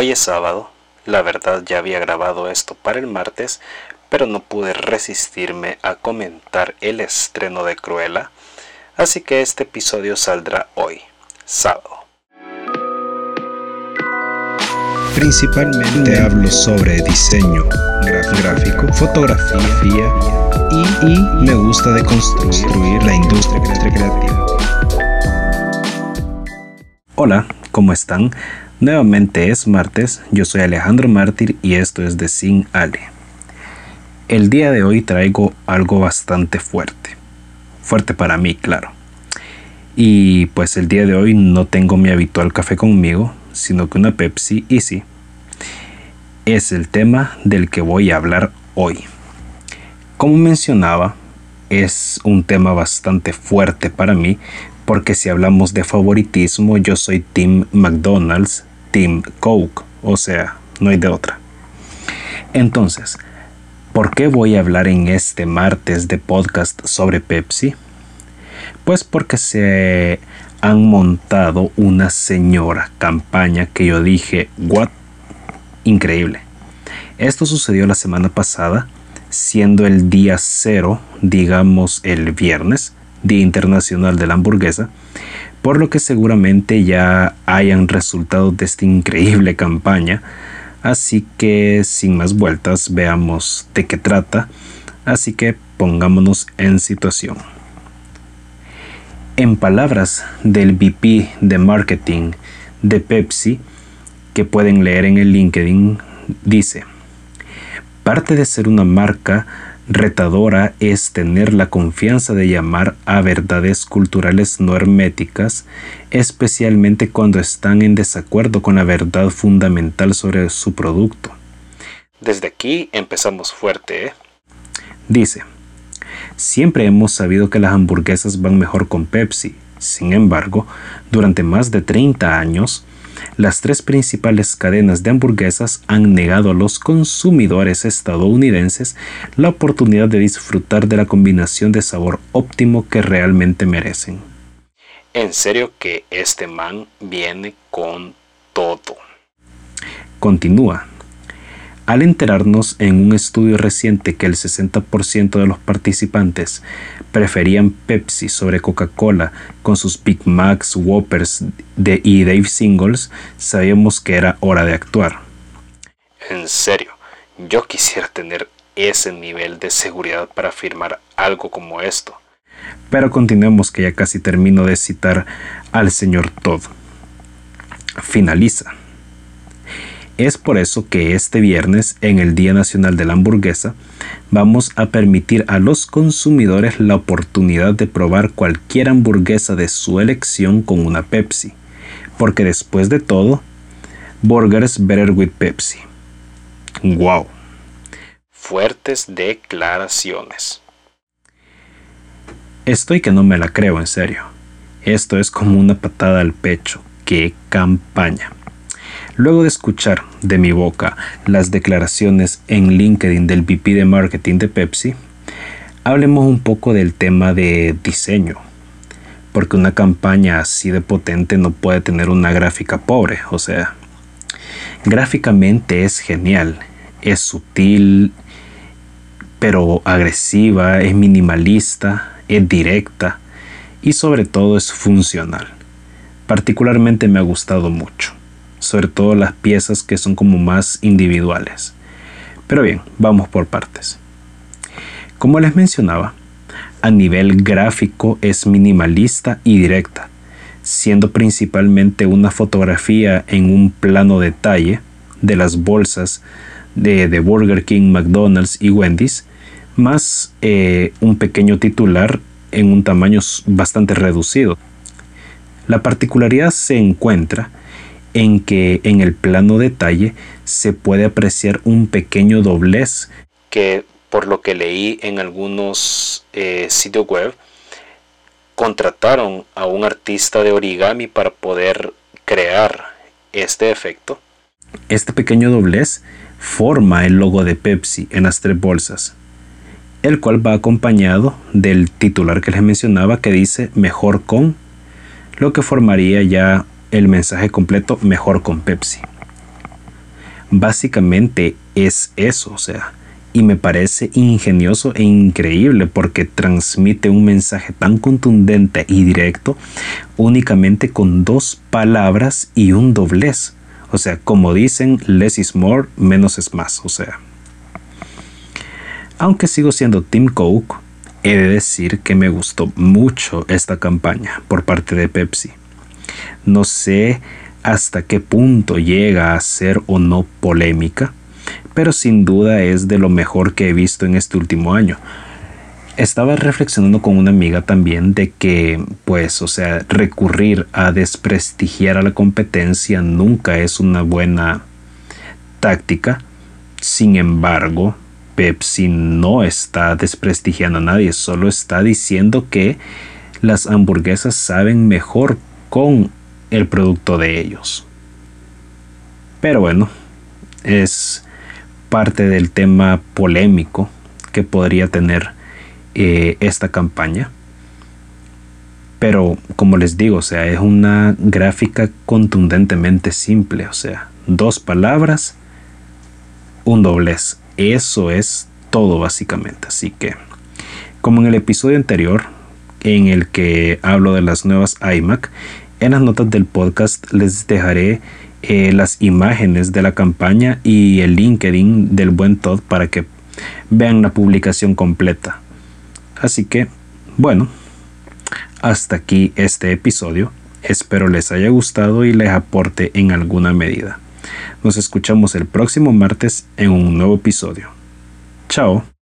Hoy es sábado, la verdad ya había grabado esto para el martes, pero no pude resistirme a comentar el estreno de Cruella, así que este episodio saldrá hoy, sábado. Principalmente hablo sobre diseño gráfico, fotografía y, y me gusta de construir la industria creativa. Hola, ¿cómo están? Nuevamente es martes, yo soy Alejandro Mártir y esto es de Sin Ale. El día de hoy traigo algo bastante fuerte. Fuerte para mí, claro. Y pues el día de hoy no tengo mi habitual café conmigo, sino que una Pepsi y sí. Es el tema del que voy a hablar hoy. Como mencionaba, es un tema bastante fuerte para mí porque si hablamos de favoritismo yo soy Team McDonald's Team Coke, o sea, no hay de otra. Entonces, ¿por qué voy a hablar en este martes de podcast sobre Pepsi? Pues porque se han montado una señora campaña que yo dije, what? Increíble. Esto sucedió la semana pasada, siendo el día cero, digamos el viernes, Día Internacional de la Hamburguesa, por lo que seguramente ya hayan resultado de esta increíble campaña. Así que sin más vueltas veamos de qué trata, así que pongámonos en situación. En palabras del VP de marketing de Pepsi, que pueden leer en el LinkedIn, dice, parte de ser una marca retadora es tener la confianza de llamar a verdades culturales no herméticas, especialmente cuando están en desacuerdo con la verdad fundamental sobre su producto. Desde aquí empezamos fuerte, ¿eh? Dice, siempre hemos sabido que las hamburguesas van mejor con Pepsi. Sin embargo, durante más de 30 años, las tres principales cadenas de hamburguesas han negado a los consumidores estadounidenses la oportunidad de disfrutar de la combinación de sabor óptimo que realmente merecen. En serio que este man viene con todo. Continúa. Al enterarnos en un estudio reciente que el 60% de los participantes preferían Pepsi sobre Coca-Cola con sus Big Macs, Whoppers de, y Dave Singles, sabíamos que era hora de actuar. En serio, yo quisiera tener ese nivel de seguridad para afirmar algo como esto. Pero continuemos que ya casi termino de citar al señor Todd. Finaliza. Es por eso que este viernes, en el Día Nacional de la Hamburguesa, vamos a permitir a los consumidores la oportunidad de probar cualquier hamburguesa de su elección con una Pepsi. Porque después de todo, Burgers Better with Pepsi. ¡Wow! Fuertes declaraciones. Estoy que no me la creo en serio. Esto es como una patada al pecho. ¡Qué campaña! Luego de escuchar de mi boca las declaraciones en LinkedIn del VP de marketing de Pepsi, hablemos un poco del tema de diseño, porque una campaña así de potente no puede tener una gráfica pobre, o sea, gráficamente es genial, es sutil, pero agresiva, es minimalista, es directa y sobre todo es funcional. Particularmente me ha gustado mucho sobre todo las piezas que son como más individuales. Pero bien, vamos por partes. Como les mencionaba, a nivel gráfico es minimalista y directa, siendo principalmente una fotografía en un plano detalle de las bolsas de, de Burger King, McDonald's y Wendy's, más eh, un pequeño titular en un tamaño bastante reducido. La particularidad se encuentra en que en el plano detalle se puede apreciar un pequeño doblez que por lo que leí en algunos eh, sitios web contrataron a un artista de origami para poder crear este efecto. Este pequeño doblez forma el logo de Pepsi en las tres bolsas, el cual va acompañado del titular que les mencionaba que dice mejor con, lo que formaría ya el mensaje completo mejor con Pepsi. básicamente es eso, o sea, y me parece ingenioso e increíble porque transmite un mensaje tan contundente y directo únicamente con dos palabras y un doblez. O sea, como dicen, less is more, menos es más. O sea, aunque sigo siendo Tim Coke, he de decir que me gustó mucho esta campaña por parte de Pepsi. No sé hasta qué punto llega a ser o no polémica, pero sin duda es de lo mejor que he visto en este último año. Estaba reflexionando con una amiga también de que, pues, o sea, recurrir a desprestigiar a la competencia nunca es una buena táctica. Sin embargo, Pepsi no está desprestigiando a nadie, solo está diciendo que las hamburguesas saben mejor con el producto de ellos. Pero bueno, es parte del tema polémico que podría tener eh, esta campaña. Pero como les digo, o sea, es una gráfica contundentemente simple, o sea, dos palabras, un doblez. Eso es todo básicamente. Así que, como en el episodio anterior, en el que hablo de las nuevas iMac, en las notas del podcast les dejaré eh, las imágenes de la campaña y el LinkedIn del buen Todd para que vean la publicación completa. Así que, bueno, hasta aquí este episodio. Espero les haya gustado y les aporte en alguna medida. Nos escuchamos el próximo martes en un nuevo episodio. Chao.